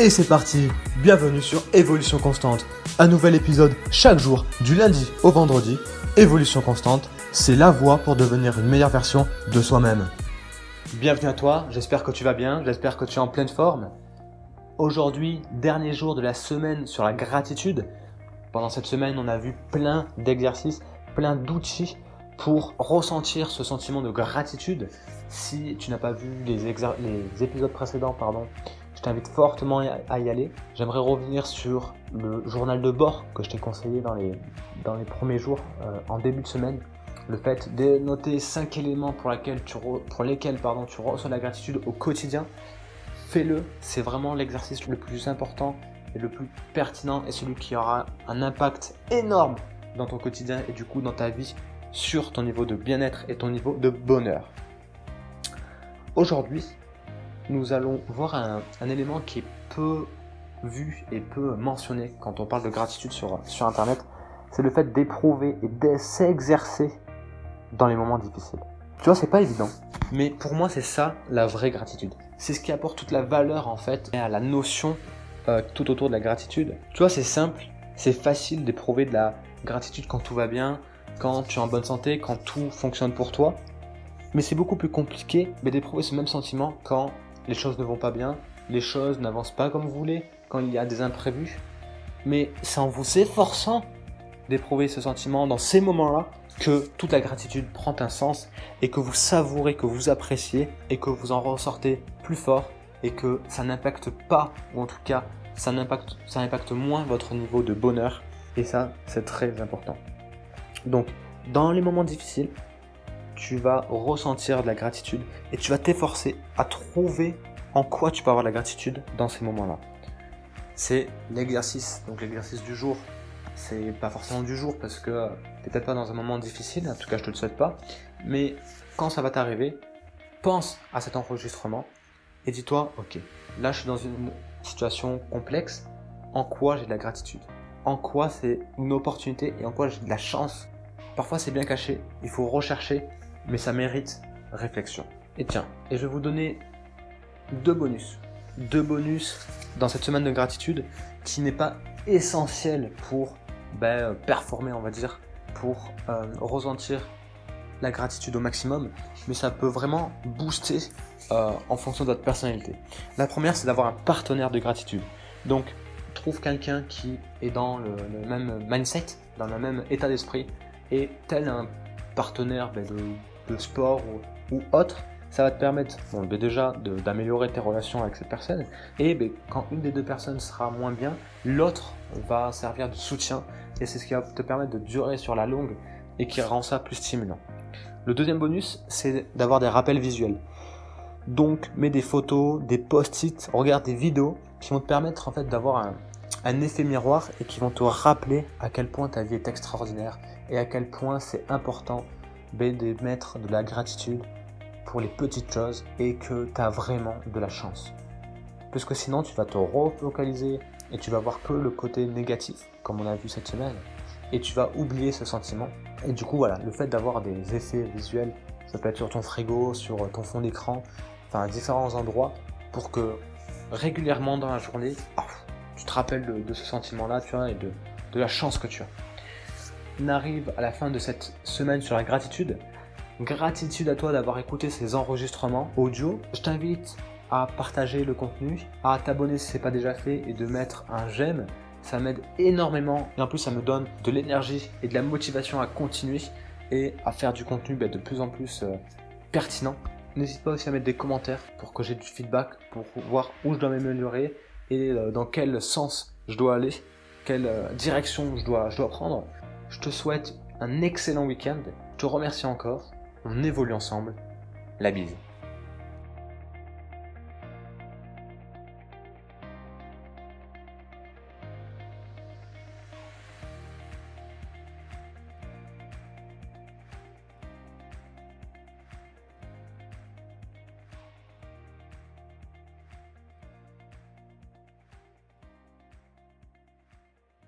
Et c'est parti Bienvenue sur Évolution Constante. Un nouvel épisode chaque jour, du lundi au vendredi. Évolution Constante, c'est la voie pour devenir une meilleure version de soi-même. Bienvenue à toi, j'espère que tu vas bien, j'espère que tu es en pleine forme. Aujourd'hui, dernier jour de la semaine sur la gratitude. Pendant cette semaine, on a vu plein d'exercices, plein d'outils pour ressentir ce sentiment de gratitude. Si tu n'as pas vu les, les épisodes précédents, pardon, je t'invite fortement à y aller. J'aimerais revenir sur le journal de bord que je t'ai conseillé dans les, dans les premiers jours, euh, en début de semaine. Le fait de noter 5 éléments pour, lesquels pardon, tu reçois la gratitude au quotidien. Fais-le, c'est vraiment l'exercice le plus important et le plus pertinent et celui qui aura un impact énorme dans ton quotidien et du coup dans ta vie sur ton niveau de bien-être et ton niveau de bonheur. Aujourd'hui, nous allons voir un, élément qui est peu vu et peu mentionné quand on parle de gratitude sur, sur Internet, c'est le fait d'éprouver et de s'exercer dans les moments difficiles. Tu vois, c'est pas évident, mais pour moi, c'est ça la vraie gratitude. C'est ce qui apporte toute la valeur en fait à la notion euh, tout autour de la gratitude. Tu vois, c'est simple, c'est facile d'éprouver de la gratitude quand tout va bien, quand tu es en bonne santé, quand tout fonctionne pour toi. Mais c'est beaucoup plus compliqué d'éprouver ce même sentiment quand les choses ne vont pas bien, les choses n'avancent pas comme vous voulez, quand il y a des imprévus. Mais c'est en vous efforçant d'éprouver ce sentiment dans ces moments-là que toute la gratitude prend un sens et que vous savourez, que vous appréciez et que vous en ressortez plus fort et que ça n'impacte pas, ou en tout cas ça impacte, ça impacte moins votre niveau de bonheur. Et ça, c'est très important. Donc, dans les moments difficiles, tu vas ressentir de la gratitude et tu vas t'efforcer à trouver en quoi tu peux avoir de la gratitude dans ces moments-là. C'est l'exercice, donc l'exercice du jour. C'est pas forcément du jour parce que t'es peut-être pas dans un moment difficile, en tout cas je te le souhaite pas, mais quand ça va t'arriver, pense à cet enregistrement et dis-toi, ok, là je suis dans une situation complexe, en quoi j'ai de la gratitude? En quoi c'est une opportunité et en quoi j'ai de la chance? Parfois c'est bien caché, il faut rechercher mais ça mérite réflexion. Et tiens, et je vais vous donner deux bonus. Deux bonus dans cette semaine de gratitude qui n'est pas essentiel pour ben, performer, on va dire, pour euh, ressentir la gratitude au maximum, mais ça peut vraiment booster euh, en fonction de votre personnalité. La première, c'est d'avoir un partenaire de gratitude. Donc, trouve quelqu'un qui est dans le, même mindset, dans le même état d'esprit, et tel un partenaire ben, de de sport ou, autre, ça va te permettre déjà d'améliorer tes relations avec cette personne. Et ben, quand une des deux personnes sera moins bien, l'autre va servir de soutien. Et c'est ce qui va te permettre de durer sur la longue et qui rend ça plus stimulant. Le deuxième bonus, c'est d'avoir des rappels visuels. Donc, mets des photos, des post-it, regarde des vidéos qui vont te permettre en fait d'avoir un, un effet miroir et qui vont te rappeler à quel point ta vie est extraordinaire et à quel point c'est important de mettre de la gratitude pour les petites choses et que tu as vraiment de la chance. Parce que sinon, tu vas te refocaliser et tu vas voir que le côté négatif, comme on a vu cette semaine, et tu vas oublier ce sentiment. Et du coup, voilà, le fait d'avoir des effets visuels, ça peut être sur ton frigo, sur ton fond d'écran, enfin différents endroits, pour que régulièrement dans la journée, tu te rappelles de, ce sentiment-là, tu vois, et de la chance que tu as arrive à la fin de cette semaine sur la gratitude. Gratitude à toi d'avoir écouté ces enregistrements audio. Je t'invite à partager le contenu, à t'abonner si ce n'est pas déjà fait et de mettre un j'aime. Ça m'aide énormément et en plus ça me donne de l'énergie et de la motivation à continuer et à faire du contenu bah, de plus en plus euh, pertinent. N'hésite pas aussi à mettre des commentaires pour que j'ai du feedback, pour voir où je dois m'améliorer et euh, dans quel sens je dois aller, quelle euh, direction je dois, je dois prendre. Je te souhaite un excellent week-end. Je te remercie encore. On évolue ensemble. La bise.